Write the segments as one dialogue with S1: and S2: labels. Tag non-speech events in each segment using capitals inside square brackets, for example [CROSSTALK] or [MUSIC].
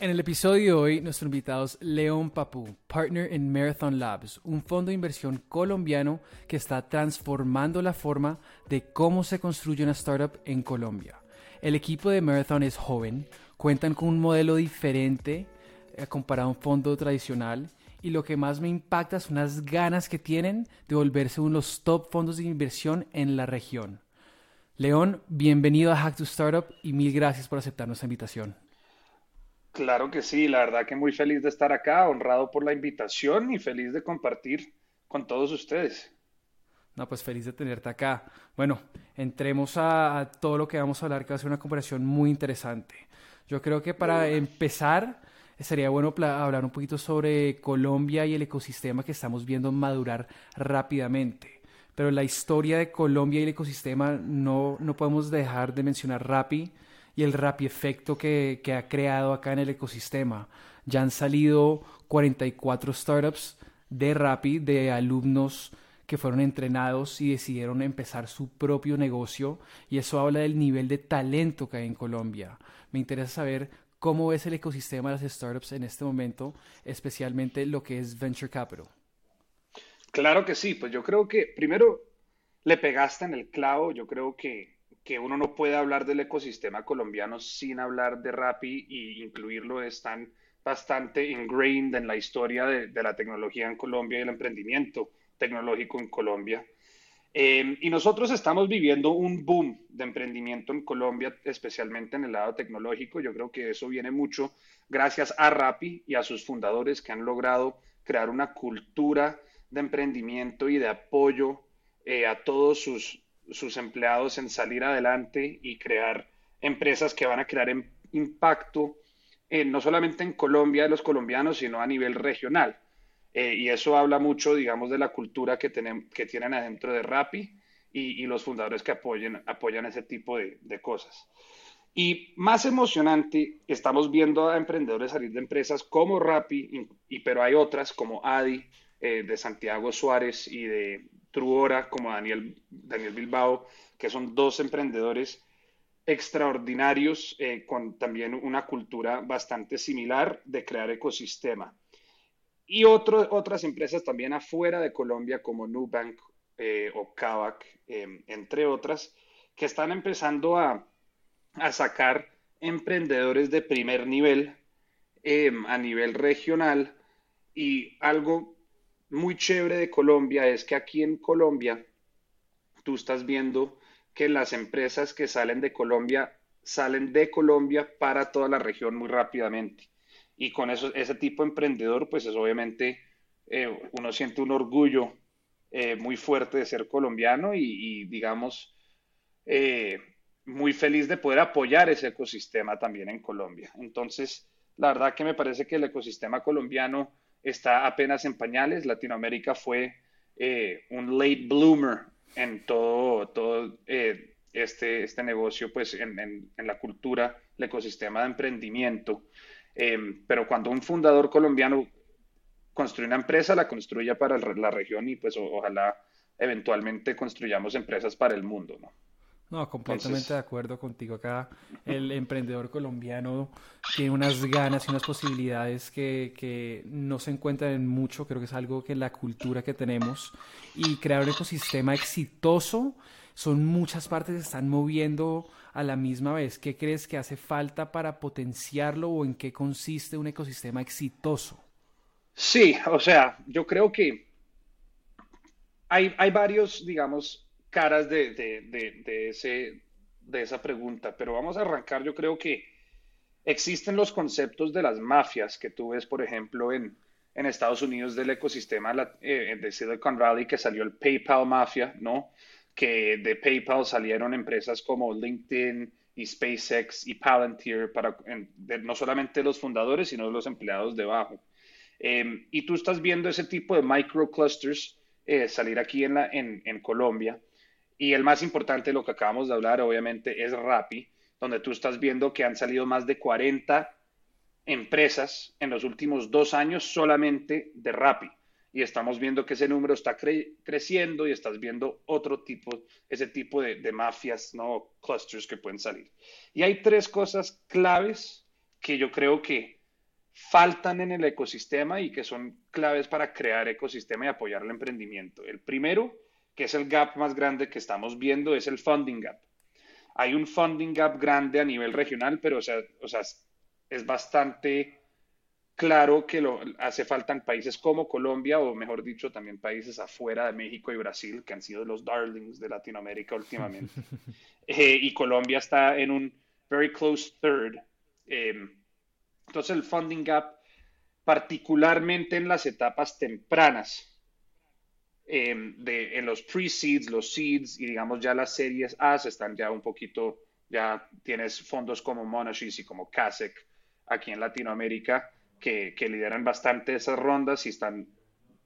S1: En el episodio de hoy, nuestro invitado es León Papú, partner en Marathon Labs, un fondo de inversión colombiano que está transformando la forma de cómo se construye una startup en Colombia. El equipo de Marathon es joven, cuentan con un modelo diferente eh, comparado a un fondo tradicional y lo que más me impacta son las ganas que tienen de volverse uno de los top fondos de inversión en la región. León, bienvenido a Hack to Startup y mil gracias por aceptar nuestra invitación.
S2: Claro que sí, la verdad que muy feliz de estar acá, honrado por la invitación y feliz de compartir con todos ustedes.
S1: No, pues feliz de tenerte acá. Bueno, entremos a, todo lo que vamos a hablar, que va a ser una conversación muy interesante. Yo creo que para empezar, sería bueno hablar un poquito sobre Colombia y el ecosistema que estamos viendo madurar rápidamente. Pero la historia de Colombia y el ecosistema no, no podemos dejar de mencionar Rappi y el Rappi efecto que, que ha creado acá en el ecosistema. Ya han salido 44 startups de Rappi, de alumnos que fueron entrenados y decidieron empezar su propio negocio y eso habla del nivel de talento que hay en Colombia. Me interesa saber ¿Cómo ves el ecosistema de las startups en este momento, especialmente lo que es venture capital?
S2: Claro que sí, pues yo creo que primero le pegaste en el clavo, yo creo que, que uno no puede hablar del ecosistema colombiano sin hablar de Rappi y incluirlo, están bastante ingrained en la historia de, la tecnología en Colombia y el emprendimiento tecnológico en Colombia. Em, y nosotros estamos viviendo un boom de emprendimiento en Colombia, especialmente en el lado tecnológico. Yo creo que eso viene mucho gracias a Rappi y a sus fundadores que han logrado crear una cultura de emprendimiento y de apoyo eh, a todos sus, sus empleados en salir adelante y crear empresas que van a crear em, impacto eh, no solamente en Colombia de los colombianos, sino a nivel regional. Eh, y eso habla mucho, digamos, de la cultura que, que tienen adentro de Rappi y, los fundadores que apoyen, apoyan ese tipo de, cosas. Y más emocionante, estamos viendo a emprendedores salir de empresas como Rappi, y, pero hay otras como Adi, eh, de Santiago Suárez y de Truora, como Daniel, Daniel Bilbao, que son dos emprendedores extraordinarios eh, con también una cultura bastante similar de crear ecosistema y otras empresas también afuera de Colombia como Nubank eh, o Kavak, em, entre otras, que están empezando a, sacar emprendedores de primer nivel a nivel regional. Y algo muy chévere de Colombia es que aquí en Colombia tú estás viendo que las empresas que salen de Colombia salen de Colombia para toda la región muy rápidamente y con eso, ese tipo de emprendedor, pues es obviamente eh, uno siente un orgullo eh, muy fuerte de ser colombiano y, digamos, eh, muy feliz de poder apoyar ese ecosistema también en Colombia. Entonces, la verdad que me parece que el ecosistema colombiano está apenas en pañales. Latinoamérica fue un late bloomer en todo, todo este, este negocio, pues en, la cultura, el ecosistema de emprendimiento. Em, pero cuando un fundador colombiano construye una empresa, la construya para la región y pues ojalá eventualmente construyamos empresas para el mundo, ¿no?
S1: No, completamente de acuerdo contigo acá. El emprendedor colombiano tiene unas ganas y unas posibilidades que, que, no se encuentran en mucho. Creo que es algo que la cultura que tenemos. Y crear un ecosistema exitoso son muchas partes que están moviendo a la misma vez. ¿Qué crees que hace falta para potenciarlo o en qué consiste un ecosistema exitoso?
S2: Sí, o sea, yo creo que hay, hay varios, digamos, caras de, de, ese, de esa pregunta, pero vamos a arrancar, yo creo que existen los conceptos de las mafias que tú ves, por ejemplo, en, en Estados Unidos del ecosistema eh, de Silicon Valley, que salió el PayPal Mafia, ¿no? que de PayPal salieron empresas como LinkedIn y SpaceX y Palantir para no solamente los fundadores, sino los empleados debajo. Em, y tú estás viendo ese tipo de microclusters eh, salir aquí en, la, en, en Colombia. Y el más importante, lo que acabamos de hablar, obviamente, es Rappi, donde tú estás viendo que han salido más de 40 empresas en los últimos dos años solamente de Rappi. Y estamos viendo que ese número está creciendo y estás viendo otro tipo, ese tipo de, de, mafias, ¿no? Clusters que pueden salir. Y hay tres cosas claves que yo creo que faltan en el ecosistema y que son claves para crear ecosistema y apoyar el emprendimiento. El primero, que es el gap más grande que estamos viendo, es el funding gap. Hay un funding gap grande a nivel regional, pero o sea, o sea es bastante claro que lo hace falta en países como Colombia, o mejor dicho, también países afuera de México y Brasil, que han sido los darlings de Latinoamérica últimamente. [LAUGHS] eh, y Colombia está en un very close third. Eh, entonces el funding gap, particularmente en las etapas tempranas, eh, de, en los pre-seeds, los seeds y digamos ya las series A están ya un poquito, ya tienes fondos como Monash y como Kasek aquí en Latinoamérica que, que, lideran bastante esas rondas y, están,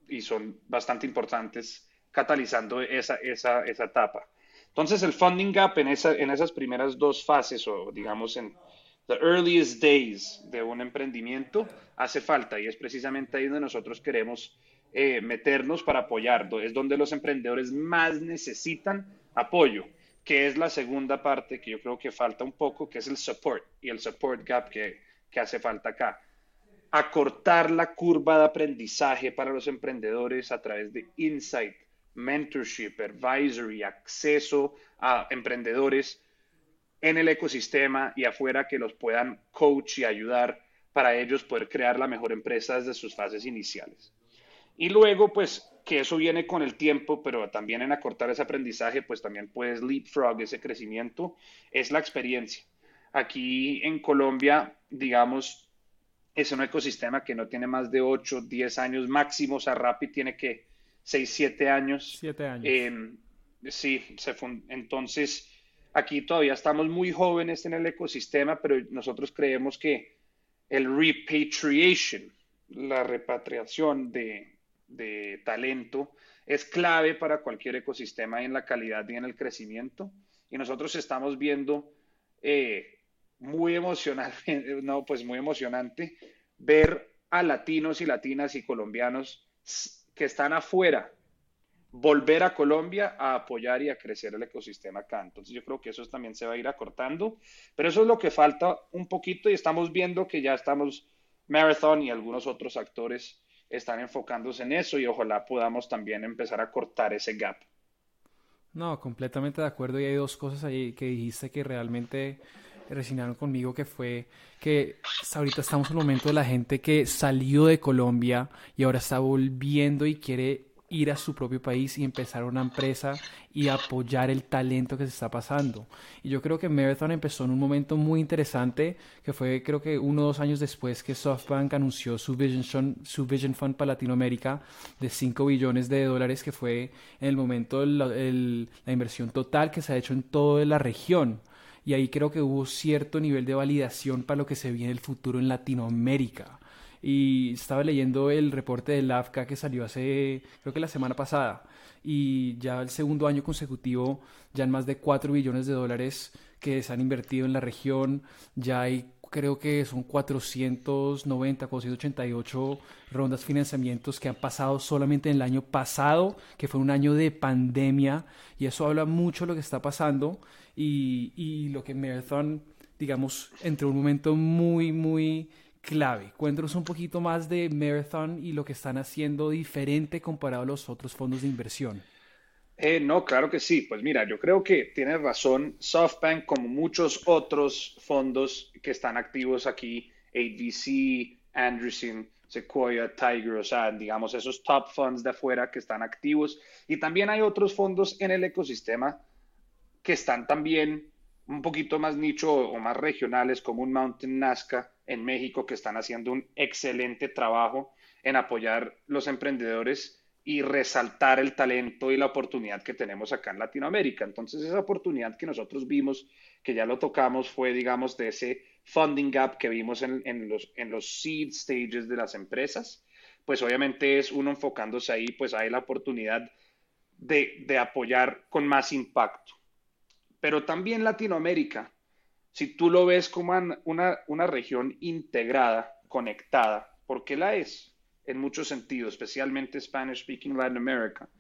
S2: y son bastante importantes catalizando esa, esa, esa etapa. Entonces el funding gap en, esa, en esas primeras dos fases o digamos en the earliest days de un emprendimiento hace falta y es precisamente ahí donde nosotros queremos eh, meternos para apoyar, es donde los emprendedores más necesitan apoyo, que es la segunda parte que yo creo que falta un poco, que es el support y el support gap que, que hace falta acá. Acortar la curva de aprendizaje para los emprendedores a través de insight, mentorship, advisory, acceso a emprendedores en el ecosistema y afuera que los puedan coach y ayudar para ellos poder crear la mejor empresa desde sus fases iniciales. Y luego, pues, que eso viene con el tiempo, pero también en acortar ese aprendizaje, pues también puedes leapfrog ese crecimiento, es la experiencia. Aquí en Colombia, digamos, es un ecosistema que no tiene más de 8, 10 años máximo, o sea, Rappi tiene que 6, 7 años.
S1: 7 años.
S2: Eh, sí, se entonces aquí todavía estamos muy jóvenes en el ecosistema, pero nosotros creemos que el repatriation, la repatriación de, de talento, es clave para cualquier ecosistema en la calidad y en el crecimiento. Y nosotros estamos viendo eh, muy emocional, [LAUGHS] no, pues muy emocionante ver a latinos y latinas y colombianos que están afuera volver a Colombia a apoyar y a crecer el ecosistema acá. Entonces yo creo que eso también se va a ir acortando, pero eso es lo que falta un poquito y estamos viendo que ya estamos, Marathon y algunos otros actores están enfocándose en eso y ojalá podamos también empezar a cortar ese gap.
S1: No, completamente de acuerdo y hay dos cosas ahí que dijiste que realmente resignaron conmigo que fue que ahorita estamos en el momento de la gente que salió de Colombia y ahora está volviendo y quiere ir a su propio país y empezar una empresa y apoyar el talento que se está pasando. Y yo creo que Marathon empezó en un momento muy interesante, que fue creo que uno o dos años después que SoftBank anunció su Vision, su Vision Fund para Latinoamérica de 5 billones de dólares, que fue en el momento la inversión total que se ha hecho en toda la región. Y ahí creo que hubo cierto nivel de validación para lo que se viene en el futuro en Latinoamérica y estaba leyendo el reporte del AFCA que salió hace, creo que la semana pasada, y ya el segundo año consecutivo, ya en más de 4 billones de dólares que se han invertido en la región, ya hay creo que son 490, 488 rondas de financiamientos que han pasado solamente en el año pasado, que fue un año de pandemia, y eso habla mucho de lo que está pasando y, y lo que Marathon, digamos, entró en un momento muy, muy clave. Cuéntanos un poquito más de Marathon y lo que están haciendo diferente comparado a los otros fondos de inversión.
S2: Eh, no, claro que sí. Pues mira, yo creo que tienes razón. SoftBank, como muchos otros fondos que están activos aquí, ADC, Anderson, Sequoia, Tiger, o sea, digamos esos top funds de afuera que están activos. Y también hay otros fondos en el ecosistema que están también un poquito más nicho o más regionales, como un Mountain Nazca, en México que están haciendo un excelente trabajo en apoyar los emprendedores y resaltar el talento y la oportunidad que tenemos acá en Latinoamérica. Entonces, esa oportunidad que nosotros vimos, que ya lo tocamos, fue, digamos, de ese funding gap que vimos en, los, en los seed stages de las empresas. pues obviamente es uno enfocándose ahí, pues hay la oportunidad de, de apoyar con más impacto. Pero también Latinoamérica, si tú lo ves como una, una región integrada, conectada, porque la es en muchos sentidos, especialmente Spanish Speaking Latin America,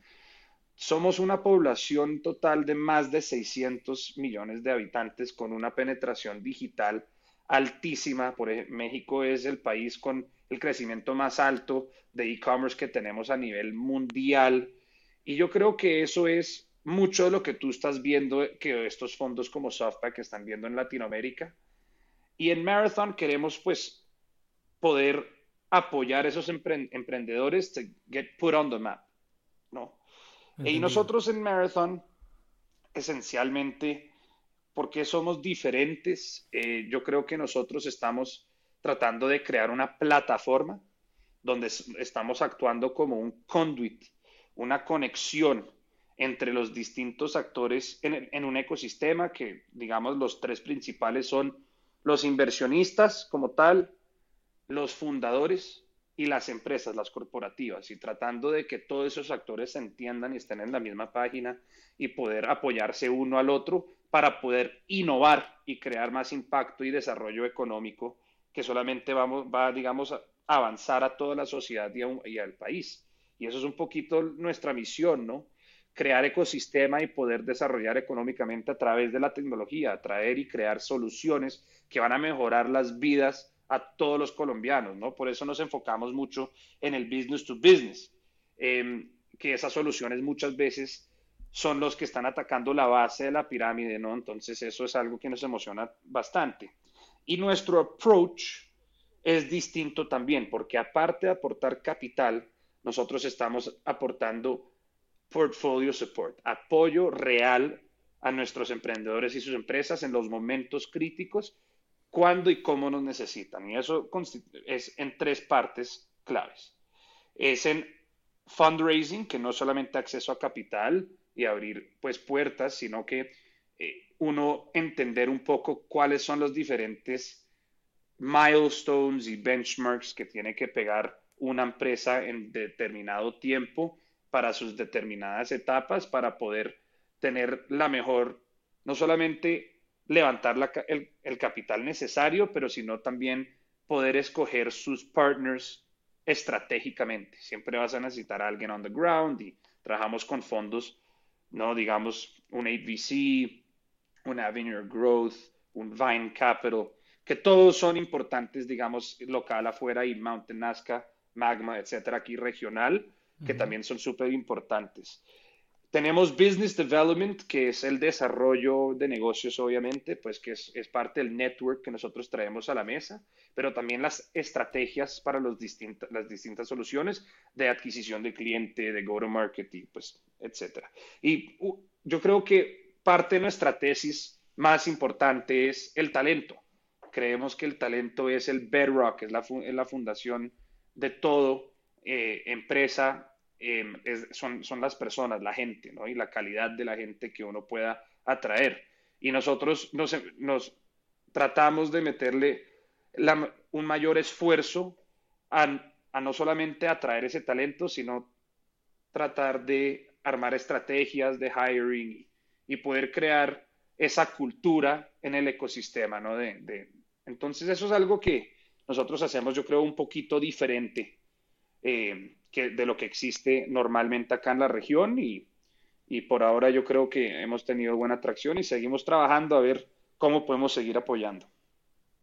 S2: somos una población total de más de 600 millones de habitantes con una penetración digital altísima. Por ejemplo, México es el país con el crecimiento más alto de e-commerce que tenemos a nivel mundial. Y yo creo que eso es mucho de lo que tú estás viendo, que estos fondos como SoftBank están viendo en Latinoamérica. Y en Marathon queremos pues poder apoyar a esos emprendedores to get put on the map, ¿no? Y nosotros en Marathon, esencialmente, porque somos diferentes, eh, yo creo que nosotros estamos tratando de crear una plataforma donde estamos actuando como un conduit, una conexión entre los distintos actores en, un ecosistema que, digamos, los tres principales son los inversionistas como tal, los fundadores y las empresas, las corporativas, y tratando de que todos esos actores se entiendan y estén en la misma página y poder apoyarse uno al otro para poder innovar y crear más impacto y desarrollo económico que solamente vamos, va, digamos, a avanzar a toda la sociedad y al país. Y eso es un poquito nuestra misión, ¿no? Crear ecosistema y poder desarrollar económicamente a través de la tecnología, atraer y crear soluciones que van a mejorar las vidas a todos los colombianos, ¿no? Por eso nos enfocamos mucho en el business to business, em, que esas soluciones muchas veces son los que están atacando la base de la pirámide, ¿no? Entonces eso es algo que nos emociona bastante. Y nuestro approach es distinto también, porque aparte de aportar capital, nosotros estamos aportando portfolio support, apoyo real a nuestros emprendedores y sus empresas en los momentos críticos cuándo y cómo nos necesitan. Y eso es en tres partes claves. Es en fundraising, que no solamente acceso a capital y abrir pues puertas, sino que eh, uno entender un poco cuáles son los diferentes milestones y benchmarks que tiene que pegar una empresa en determinado tiempo para sus determinadas etapas para poder tener la mejor, no solamente levantar el, capital necesario, pero sino también poder escoger sus partners estratégicamente. Siempre vas a necesitar a alguien on the ground y trabajamos con fondos, ¿no? Digamos, un AVC, un Avenue Growth, un Vine Capital, que todos son importantes, digamos, local afuera y Mountain Nazca, Magma, etcétera, aquí regional, que también son súper importantes. Tenemos Business Development, que es el desarrollo de negocios, obviamente, pues que es, parte del network que nosotros traemos a la mesa, pero también las estrategias para los las distintas soluciones de adquisición de cliente, de go-to-market, y pues, etcétera. Y yo creo que parte de nuestra tesis más importante es el talento. Creemos que el talento es el bedrock, es la, es la fundación de todo eh, empresa Em, son, son, las personas, la gente, ¿no? Y la calidad de la gente que uno pueda atraer. Y nosotros nos, nos tratamos de meterle un mayor esfuerzo a, a no solamente atraer ese talento, sino tratar de armar estrategias de hiring y, poder crear esa cultura en el ecosistema, ¿no? De, de, entonces eso es algo que nosotros hacemos, yo creo, un poquito diferente. Eh, de lo que existe normalmente acá en la región y, y por ahora yo creo que hemos tenido buena atracción y seguimos trabajando a ver cómo podemos seguir apoyando.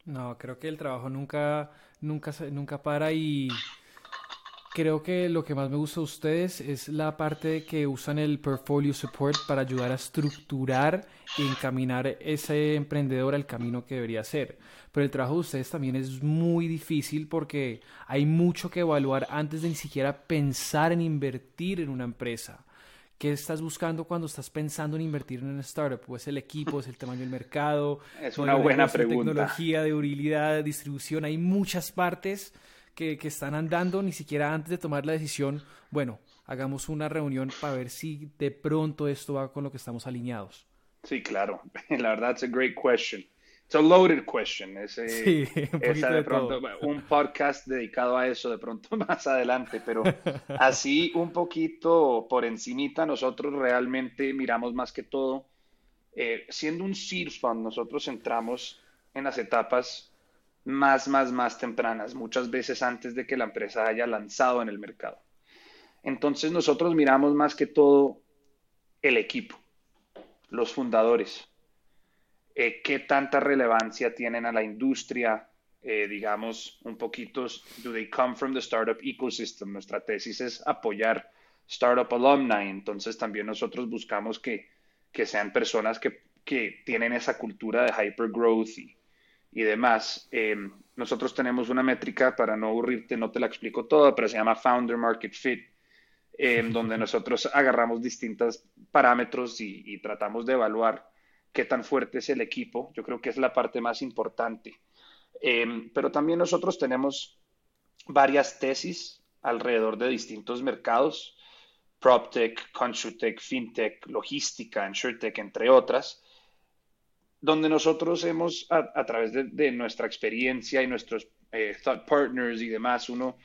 S1: No, creo que el trabajo nunca, nunca, nunca para y creo que lo que más me gusta de ustedes es la parte que usan el portfolio support para ayudar a estructurar y encaminar ese emprendedor al camino que debería ser. Pero el trabajo de ustedes también es muy difícil porque hay mucho que evaluar antes de ni siquiera pensar en invertir en una empresa. ¿Qué estás buscando cuando estás pensando en invertir en una startup? ¿O es el equipo, es el tamaño del mercado?
S2: Es una buena pregunta.
S1: Tecnología, de utilidad, distribución, hay muchas partes que, que están andando, ni siquiera antes de tomar la decisión, bueno, hagamos una reunión para ver si de pronto esto va con lo que estamos alineados.
S2: Sí, claro. [LAUGHS] La verdad, es a great question. it's a loaded question. Ese,
S1: sí, [LAUGHS] un
S2: esa de, pronto, un podcast dedicado a eso de pronto [LAUGHS] más adelante, pero así un poquito por encimita, nosotros realmente miramos más que todo, eh, siendo un seed fund, nosotros entramos en las etapas más, más, más tempranas, muchas veces antes de que la empresa haya lanzado en el mercado. Entonces nosotros miramos más que todo el equipo, los fundadores, eh, qué tanta relevancia tienen a la industria, eh, digamos, un poquito, do they come from the startup ecosystem? Nuestra tesis es apoyar startup alumni, entonces también nosotros buscamos que, que sean personas que, que, tienen esa cultura de hypergrowth y, y demás. Eh, nosotros tenemos una métrica, para no aburrirte, no te la explico toda, pero se llama Founder Market Fit, [LAUGHS] donde nosotros agarramos distintos parámetros y, y tratamos de evaluar qué tan fuerte es el equipo. Yo creo que es la parte más importante. Eh, pero también nosotros tenemos varias tesis alrededor de distintos mercados, PropTech, ConstruTech, FinTech, logística, InsurTech, entre otras, donde nosotros hemos, a, través de, nuestra experiencia y nuestros eh, thought partners y demás, uno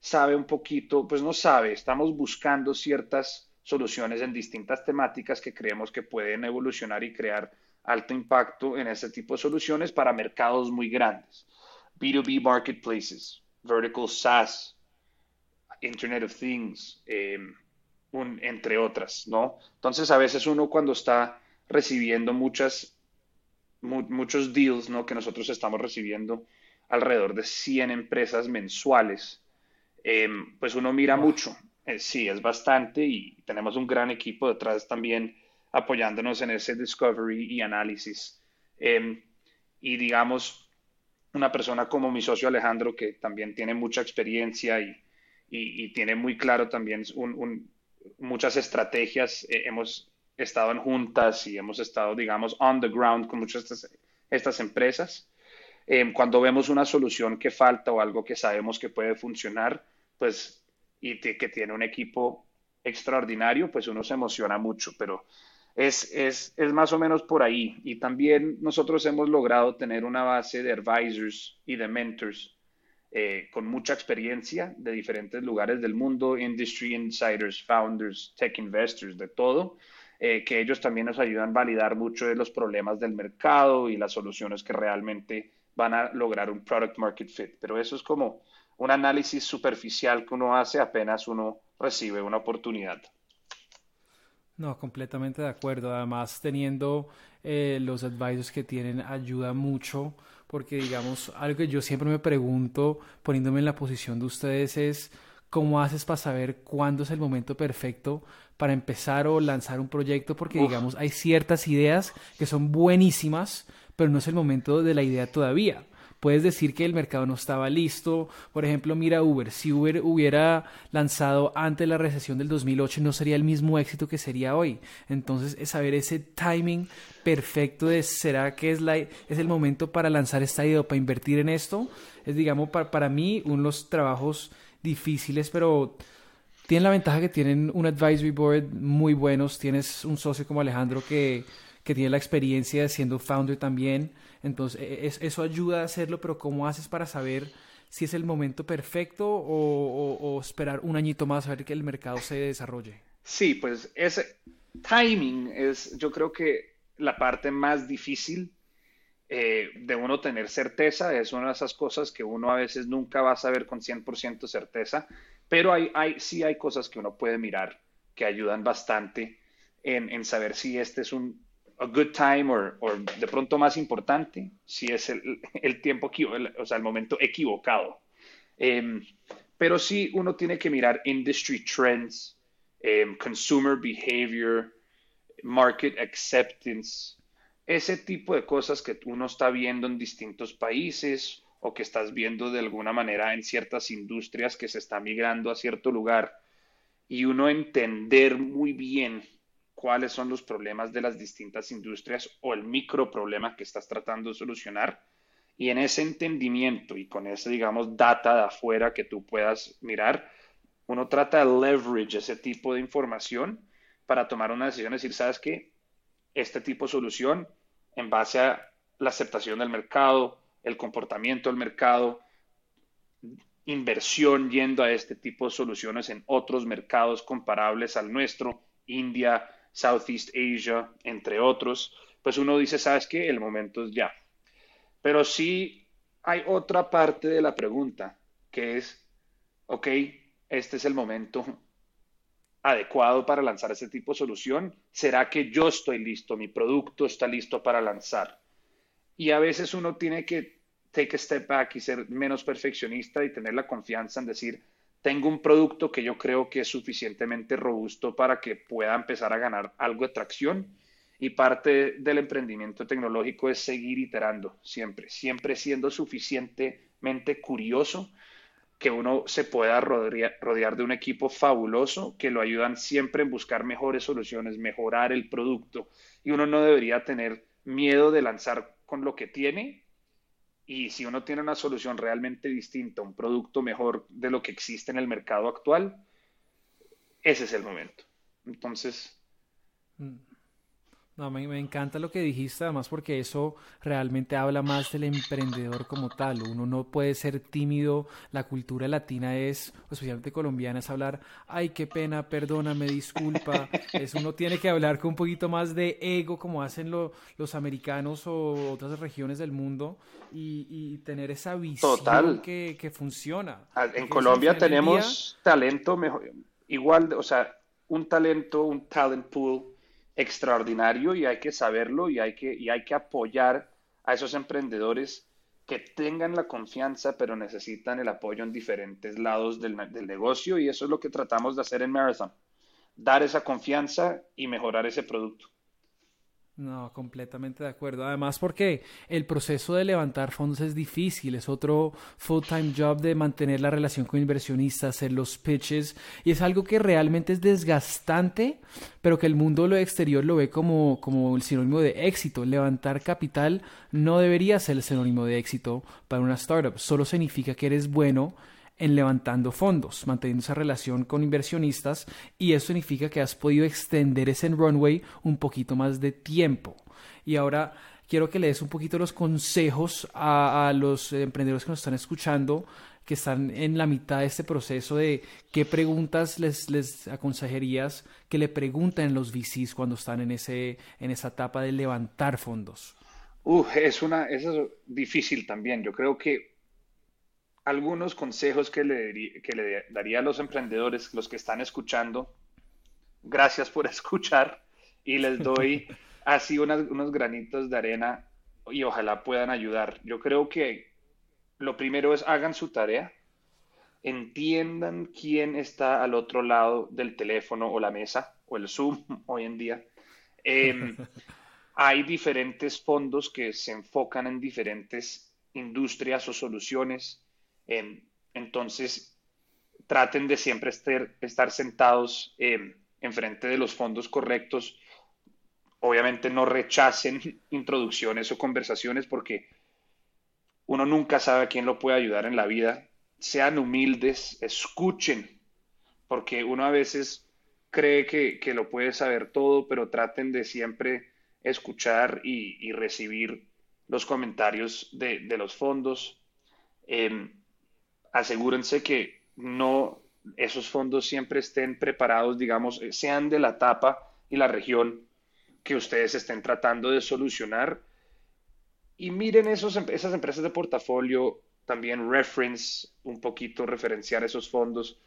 S2: sabe un poquito, pues no sabe, estamos buscando ciertas soluciones en distintas temáticas que creemos que pueden evolucionar y crear alto impacto en este tipo de soluciones para mercados muy grandes. B2B marketplaces, vertical SaaS, Internet of Things, eh, entre otras, ¿no? Entonces, a veces uno cuando está recibiendo muchas, muchos deals, ¿no? Que nosotros estamos recibiendo alrededor de 100 empresas mensuales, eh, pues uno mira mucho eh, sí, es bastante y tenemos un gran equipo detrás también apoyándonos en ese discovery y análisis. Em, y digamos, una persona como mi socio Alejandro, que también tiene mucha experiencia y, y, tiene muy claro también muchas estrategias, eh, hemos estado en juntas y hemos estado, digamos, on the ground con muchas de estas, estas empresas. Em, cuando vemos una solución que falta o algo que sabemos que puede funcionar, pues y que tiene un equipo extraordinario, pues uno se emociona mucho, pero es, es, es, más o menos por ahí. Y también nosotros hemos logrado tener una base de advisors y de mentors eh, con mucha experiencia de diferentes lugares del mundo, industry insiders, founders, tech investors, de todo, eh, que ellos también nos ayudan a validar mucho de los problemas del mercado y las soluciones que realmente van a lograr un product market fit. Pero eso es como un análisis superficial que uno hace apenas uno recibe una oportunidad.
S1: No, completamente de acuerdo. Además, teniendo eh, los advisors que tienen ayuda mucho, porque digamos, algo que yo siempre me pregunto, poniéndome en la posición de ustedes, es cómo haces para saber cuándo es el momento perfecto para empezar o lanzar un proyecto, porque digamos, hay ciertas ideas que son buenísimas, pero no es el momento de la idea todavía puedes decir que el mercado no estaba listo. Por ejemplo, mira Uber. Si Uber hubiera lanzado antes de la recesión del 2008, no sería el mismo éxito que sería hoy. Entonces, es saber ese timing perfecto de será que es, la, es el momento para lanzar esta idea o para invertir en esto. Es, digamos, para, para mí, uno de los trabajos difíciles, pero tienen la ventaja que tienen un advisory board muy buenos. Tienes un socio como Alejandro que, que tiene la experiencia de siendo founder también entonces, e, es, eso ayuda a hacerlo, pero ¿cómo haces para saber si es el momento perfecto o, esperar un añito más a ver que el mercado se desarrolle?
S2: Sí, pues ese timing es, yo creo que la parte más difícil eh, de uno tener certeza. Es una de esas cosas que uno a veces nunca va a saber con 100% certeza, pero hay, hay, sí hay cosas que uno puede mirar que ayudan bastante en, en saber si este es un a good time o de pronto más importante, si es el, [LAUGHS] el tiempo, o sea, el momento equivocado. Em, pero sí uno tiene que mirar industry trends, em, consumer behavior, market acceptance, ese tipo de cosas que uno está viendo en distintos países o que estás viendo de alguna manera en ciertas industrias que se está migrando a cierto lugar y uno entender muy bien cuáles son los problemas de las distintas industrias o el micro problema que estás tratando de solucionar. Y en ese entendimiento y con ese, digamos, data de afuera que tú puedas mirar, uno trata de leverage ese tipo de información para tomar una decisión, decir, ¿sabes qué? Este tipo de solución, en base a la aceptación del mercado, el comportamiento del mercado, inversión yendo a este tipo de soluciones en otros mercados comparables al nuestro, India, Southeast Asia, entre otros, pues uno dice, ¿sabes qué? El momento es ya. Pero sí hay otra parte de la pregunta, que es, ok, este es el momento adecuado para lanzar este tipo de solución. ¿Será que yo estoy listo? Mi producto está listo para lanzar. Y a veces uno tiene que take a step back y ser menos perfeccionista y tener la confianza en decir, tengo un producto que yo creo que es suficientemente robusto para que pueda empezar a ganar algo de tracción. Y parte del emprendimiento tecnológico es seguir iterando siempre, siempre siendo suficientemente curioso que uno se pueda rodear, de un equipo fabuloso que lo ayudan siempre en buscar mejores soluciones, mejorar el producto. Y uno no debería tener miedo de lanzar con lo que tiene. Y si uno tiene una solución realmente distinta, un producto mejor de lo que existe en el mercado actual, ese es el momento. Entonces,
S1: mm. No, me, me, encanta lo que dijiste, además porque eso realmente habla más del emprendedor como tal. Uno no puede ser tímido. La cultura latina es, especialmente colombiana, es hablar, ay, qué pena, perdóname, disculpa. es, uno tiene que hablar con un poquito más de ego, como hacen los americanos o otras regiones del mundo, y, tener esa visión Que, que, funciona.
S2: En Colombia tenemos talento mejor, igual, o sea, un talento, un talent pool extraordinario y hay que saberlo y hay que, y hay que apoyar a esos emprendedores que tengan la confianza, pero necesitan el apoyo en diferentes lados del, del, negocio y eso es lo que tratamos de hacer en Marathon, dar esa confianza y mejorar ese producto.
S1: No, completamente de acuerdo. Además porque el proceso de levantar fondos es difícil, es otro full-time job de mantener la relación con inversionistas, hacer los pitches, y es algo que realmente es desgastante, pero que el mundo lo exterior lo ve como, como el sinónimo de éxito. Levantar capital no debería ser el sinónimo de éxito para una startup, solo significa que eres bueno en levantando fondos, manteniendo esa relación con inversionistas y eso significa que has podido extender ese runway un poquito más de tiempo. Y ahora quiero que le des un poquito los consejos a, los emprendedores que nos están escuchando, que están en la mitad de este proceso de qué preguntas les, les aconsejarías que le pregunten los VCs cuando están en, ese, en esa etapa de levantar fondos.
S2: es una, es difícil también. Yo creo que algunos consejos que le, que le daría a los emprendedores, los que están escuchando. Gracias por [LAUGHS] escuchar y les doy [LAUGHS] así unos granitos de arena y ojalá puedan ayudar. Yo creo que lo primero es hagan su tarea, entiendan quién está al otro lado del teléfono o la mesa o el Zoom [LAUGHS] hoy en día. Em, hay diferentes fondos que se enfocan en diferentes industrias o soluciones entonces, traten de siempre estar, sentados eh, enfrente de los fondos correctos. Obviamente no rechacen [LAUGHS] introducciones o conversaciones porque uno nunca sabe a quién lo puede ayudar en la vida. Sean humildes, escuchen, porque uno a veces cree que, lo puede saber todo, pero traten de siempre escuchar y, recibir los comentarios de, los fondos. Em, asegúrense que no esos fondos siempre estén preparados, digamos, eh, sean de la etapa y la región que ustedes estén tratando de solucionar. Y miren esos, em, esas empresas de portafolio, también reference, un poquito referenciar esos fondos.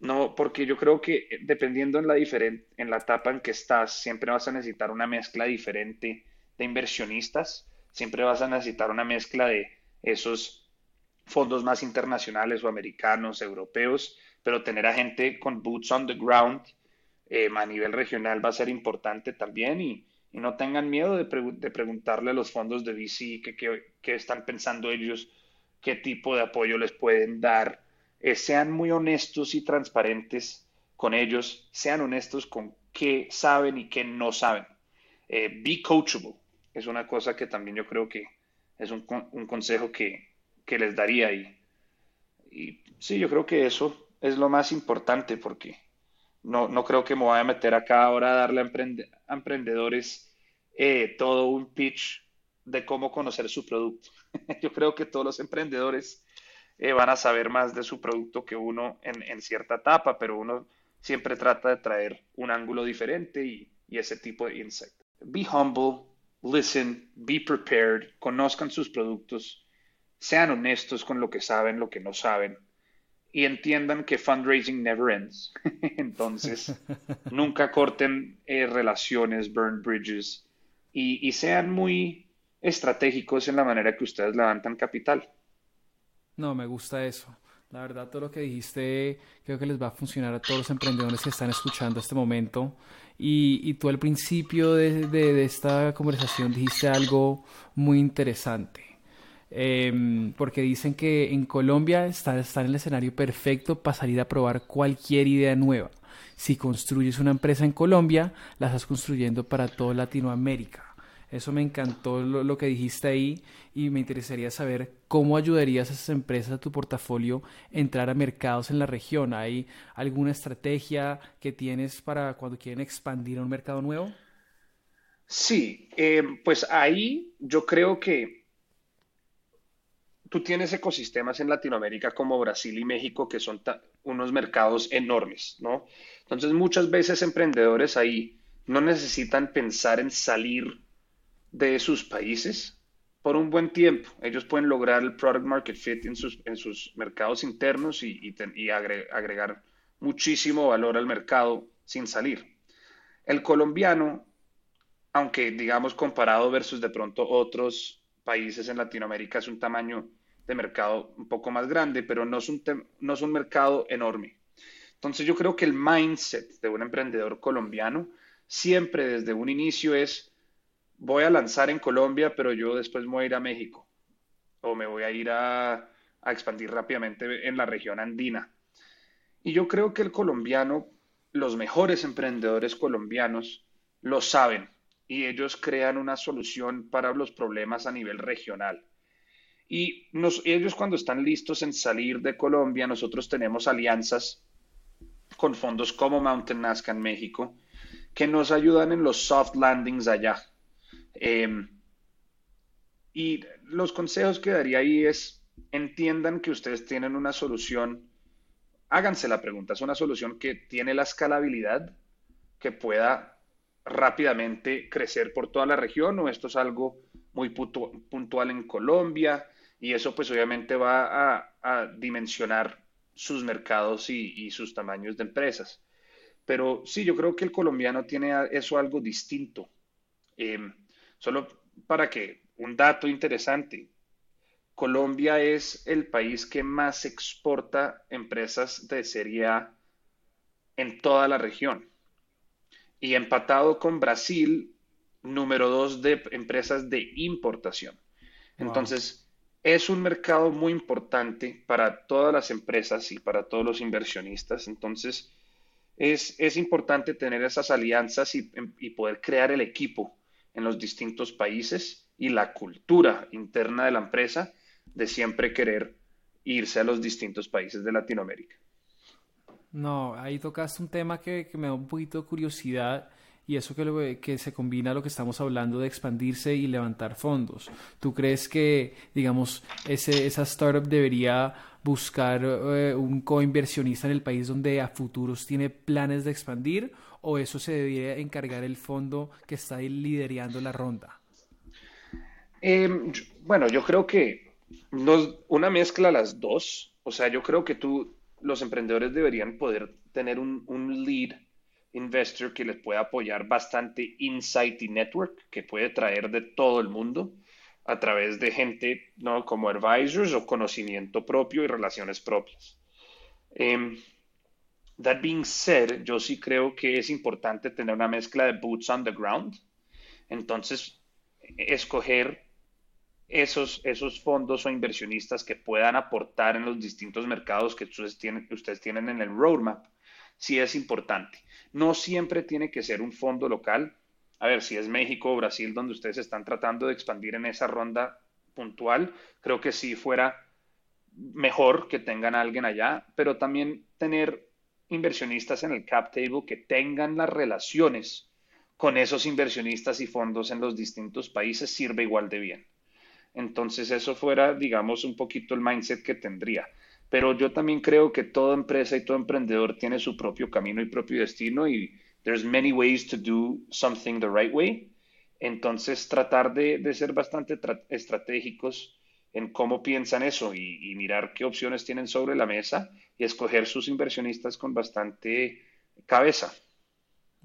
S2: No, porque yo creo que eh, dependiendo en la, en la etapa en que estás, siempre vas a necesitar una mezcla diferente de inversionistas, siempre vas a necesitar una mezcla de esos fondos más internacionales o americanos, europeos, pero tener a gente con boots on the ground eh, a nivel regional va a ser importante también y, no tengan miedo de, preguntarle a los fondos de VC qué están pensando ellos, qué tipo de apoyo les pueden dar. Eh, sean muy honestos y transparentes con ellos, sean honestos con qué saben y qué no saben. Eh, be coachable es una cosa que también yo creo que es un, un consejo que, que les daría. Y, y sí, yo creo que eso es lo más importante porque no, no creo que me vaya a meter acá ahora a darle a, emprendedores eh, todo un pitch de cómo conocer su producto. [LAUGHS] Yo creo que todos los emprendedores eh, van a saber más de su producto que uno en, cierta etapa, pero uno siempre trata de traer un ángulo diferente y, y ese tipo de insight. Be humble, listen, be prepared, conozcan sus productos, sean honestos con lo que saben, lo que no saben y entiendan que fundraising never ends. [LAUGHS] Entonces, [LAUGHS] nunca corten eh, relaciones, burn bridges y, y, sean muy estratégicos en la manera que ustedes levantan capital.
S1: No, me gusta eso. La verdad, todo lo que dijiste creo que les va a funcionar a todos los emprendedores que están escuchando este momento. Y, y tú al principio de, de, de esta conversación dijiste algo muy interesante Em, porque dicen que en Colombia está, está en el escenario perfecto para salir a probar cualquier idea nueva. Si construyes una empresa en Colombia, la estás construyendo para toda Latinoamérica. Eso me encantó lo, que dijiste ahí y me interesaría saber cómo ayudarías a esas empresas, a tu portafolio, a entrar a mercados en la región. ¿Hay alguna estrategia que tienes para cuando quieren expandir a un mercado nuevo?
S2: Sí, em, pues ahí yo creo que tú tienes ecosistemas en Latinoamérica como Brasil y México que son unos mercados enormes, ¿no? Entonces muchas veces emprendedores ahí no necesitan pensar en salir de sus países por un buen tiempo. Ellos pueden lograr el product market fit en sus, en sus mercados internos y, y agregar muchísimo valor al mercado sin salir. El colombiano, aunque digamos comparado versus de pronto otros países en Latinoamérica, es un tamaño de mercado un poco más grande, pero no es un, no es un mercado enorme. Entonces yo creo que el mindset de un emprendedor colombiano siempre desde un inicio es, voy a lanzar en Colombia, pero yo después voy a ir a México o me voy a ir a, a expandir rápidamente en la región andina. Y yo creo que el colombiano, los mejores emprendedores colombianos lo saben y ellos crean una solución para los problemas a nivel regional. Y ellos cuando están listos en salir de Colombia, nosotros tenemos alianzas con fondos como Mountain Nazca en México, que nos ayudan en los soft landings allá. Em, y los consejos que daría ahí es, entiendan que ustedes tienen una solución, háganse la pregunta, es una solución que tiene la escalabilidad que pueda rápidamente crecer por toda la región o esto es algo muy puntual en Colombia y eso pues obviamente va a, dimensionar sus mercados y, sus tamaños de empresas. Pero sí, yo creo que el colombiano tiene eso algo distinto. Em, solo para que, un dato interesante, Colombia es el país que más exporta empresas de serie A en toda la región. Y empatado con Brasil, número dos de empresas de importación. Entonces, es un mercado muy importante para todas las empresas y para todos los inversionistas. Entonces, es, es importante tener esas alianzas y, y, poder crear el equipo en los distintos países y la cultura interna de la empresa de siempre querer irse a los distintos países de Latinoamérica.
S1: No, ahí tocaste un tema que, que me da un poquito de curiosidad y eso que, se combina a lo que estamos hablando de expandirse y levantar fondos. ¿Tú crees que, digamos, esa startup debería buscar eh, un coinversionista en el país donde a futuros tiene planes de expandir o eso se debería encargar el fondo que está liderando la ronda?
S2: Em, bueno, yo creo que una mezcla las dos. O sea, yo creo que tú, los emprendedores deberían poder tener un, un lead investor que les puede apoyar bastante insight y network que puede traer de todo el mundo a través de gente ¿no? como advisors o conocimiento propio y relaciones propias. Um, that being said, yo sí creo que es importante tener una mezcla de boots on the ground. Entonces, escoger esos, esos fondos o inversionistas que puedan aportar en los distintos mercados que ustedes tienen, ustedes tienen en el roadmap, sí es importante. No siempre tiene que ser un fondo local. A ver, si es México o Brasil donde ustedes están tratando de expandir en esa ronda puntual, creo que sí fuera mejor que tengan a alguien allá, pero también tener inversionistas en el cap table que tengan las relaciones con esos inversionistas y fondos en los distintos países sirve igual de bien. Entonces eso fuera, digamos, un poquito el mindset que tendría. Pero yo también creo que toda empresa y todo emprendedor tiene su propio camino y propio destino y there's many ways to do something the right way. Entonces tratar de, de ser bastante estratégicos en cómo piensan eso y, mirar qué opciones tienen sobre la mesa y escoger sus inversionistas con bastante cabeza.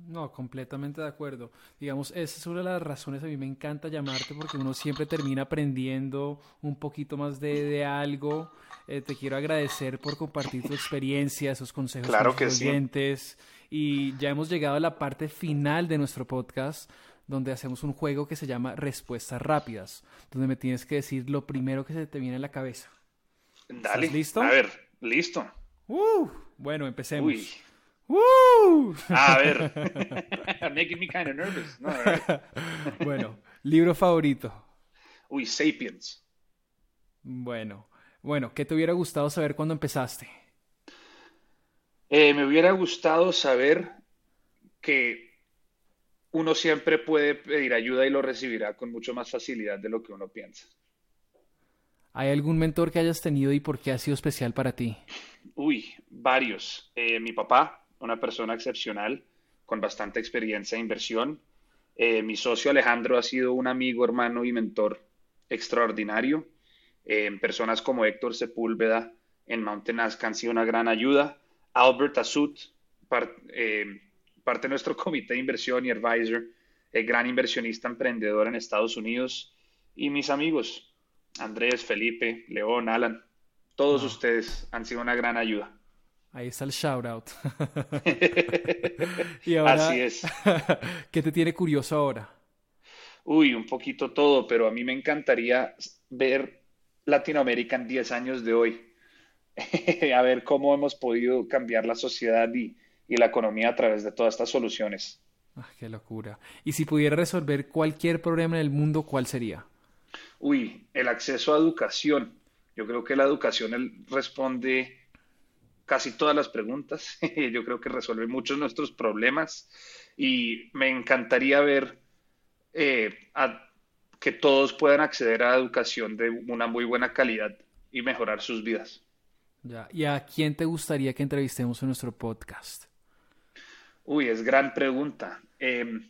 S1: No, completamente de acuerdo. Digamos, esa es una de las razones a mí me encanta llamarte porque uno siempre termina aprendiendo un poquito más de, algo. Eh, te quiero agradecer por compartir tu experiencia, esos consejos
S2: claro
S1: con los oyentes. Y ya hemos llegado a la parte final de nuestro podcast donde hacemos un juego que se llama Respuestas Rápidas, donde me tienes que decir lo primero que se te viene a la cabeza.
S2: Dale. listo? A ver, listo.
S1: Uh, bueno, empecemos.
S2: Uy. Uh. A ver. [LAUGHS] Making me kind of nervous. [LAUGHS]
S1: bueno, libro favorito.
S2: Uy, Sapiens.
S1: Bueno, bueno, ¿qué te hubiera gustado saber cuando empezaste?
S2: Eh, me hubiera gustado saber que uno siempre puede pedir ayuda y lo recibirá con mucho más facilidad de lo que uno piensa.
S1: ¿Hay algún mentor que hayas tenido y por qué ha sido especial para ti?
S2: Uy, varios. Eh, mi papá, una persona excepcional, con bastante experiencia en inversión. Eh, mi socio Alejandro ha sido un amigo, hermano y mentor extraordinario. Eh, personas como Héctor Sepúlveda en Mountain Ask han sido una gran ayuda. Albert Azut, parte de nuestro [LAUGHS] comité de inversión y advisor, el gran inversionista emprendedor en Estados Unidos, y mis amigos, Andrés, Felipe, León, Alan, todos ustedes han sido una gran ayuda.
S1: Ahí está el shout out. [LAUGHS]
S2: Así es. [LAUGHS]
S1: ¿Qué te tiene curioso ahora?
S2: Uy, un poquito todo, pero a mí me encantaría ver Latinoamérica en 10 años de hoy. [LAUGHS] a ver cómo hemos podido cambiar la sociedad y, y la economía a través de todas estas soluciones.
S1: Ah, qué locura. Y si pudiera resolver cualquier problema en el mundo, ¿cuál sería?
S2: Uy, el acceso a educación. Yo creo que la educación responde casi todas las preguntas. [LAUGHS] Yo creo que resuelve muchos de nuestros problemas y me encantaría ver eh, que todos puedan acceder a educación de una muy buena calidad y mejorar sus vidas.
S1: Ya. ¿Y a quién te gustaría que entrevistemos en nuestro podcast?
S2: Uy, es gran pregunta. Em,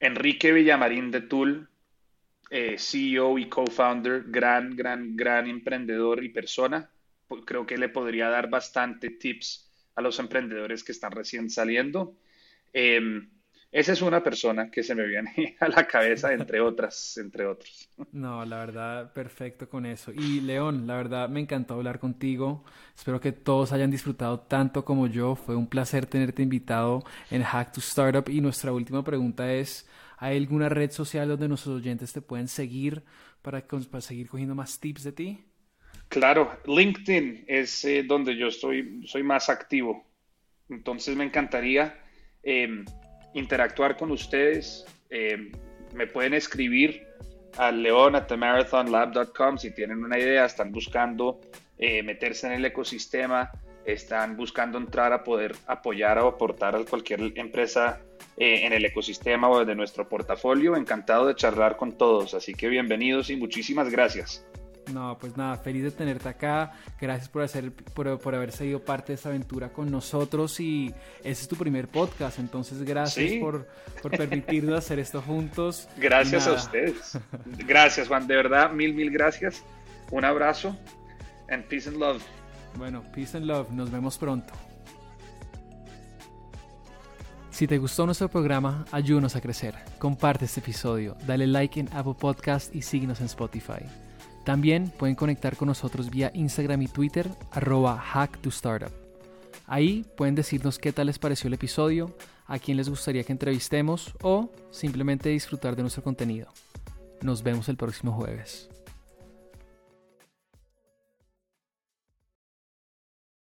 S2: Enrique Villamarín de Tool, eh, CEO y co-founder, gran, gran, gran emprendedor y persona. Creo que le podría dar bastante tips a los emprendedores que están recién saliendo. Em, esa es una persona que se me viene [LAUGHS] a la cabeza, entre otras, entre otros.
S1: No, la verdad, perfecto con eso. Y León, la verdad, me encantó hablar contigo. Espero que todos hayan disfrutado tanto como yo. Fue un placer tenerte invitado en Hack to Startup. Y nuestra última pregunta es, ¿hay alguna red social donde nuestros oyentes te pueden seguir para, seguir cogiendo más tips de ti?
S2: Claro, LinkedIn es eh, donde yo soy más activo. Entonces me encantaría... Eh, interactuar con ustedes. Eh, me pueden escribir a leon.marathonlab.com si tienen una idea, están buscando eh, meterse en el ecosistema, están buscando entrar a poder apoyar o aportar a cualquier empresa eh, en el ecosistema o de nuestro portafolio. Encantado de charlar con todos, así que bienvenidos y muchísimas gracias.
S1: No, pues nada, feliz de tenerte acá. Gracias por, hacer, por, por haber seguido parte de esta aventura con nosotros y ese es tu primer podcast, entonces gracias por, por permitirnos [LAUGHS] hacer esto juntos.
S2: Gracias a ustedes. [LAUGHS] Gracias, Juan, de verdad, mil, mil gracias. Un abrazo and peace and love.
S1: Bueno, peace and love, nos vemos pronto. Si te gustó nuestro programa, ayúdanos a crecer. Comparte este episodio, dale like en Apple Podcast y síguenos en Spotify. También pueden conectar con nosotros vía Instagram y Twitter, arroba hack startup. Ahí pueden decirnos qué tal les pareció el episodio, a quién les gustaría que entrevistemos o simplemente disfrutar de nuestro contenido. Nos vemos el próximo jueves.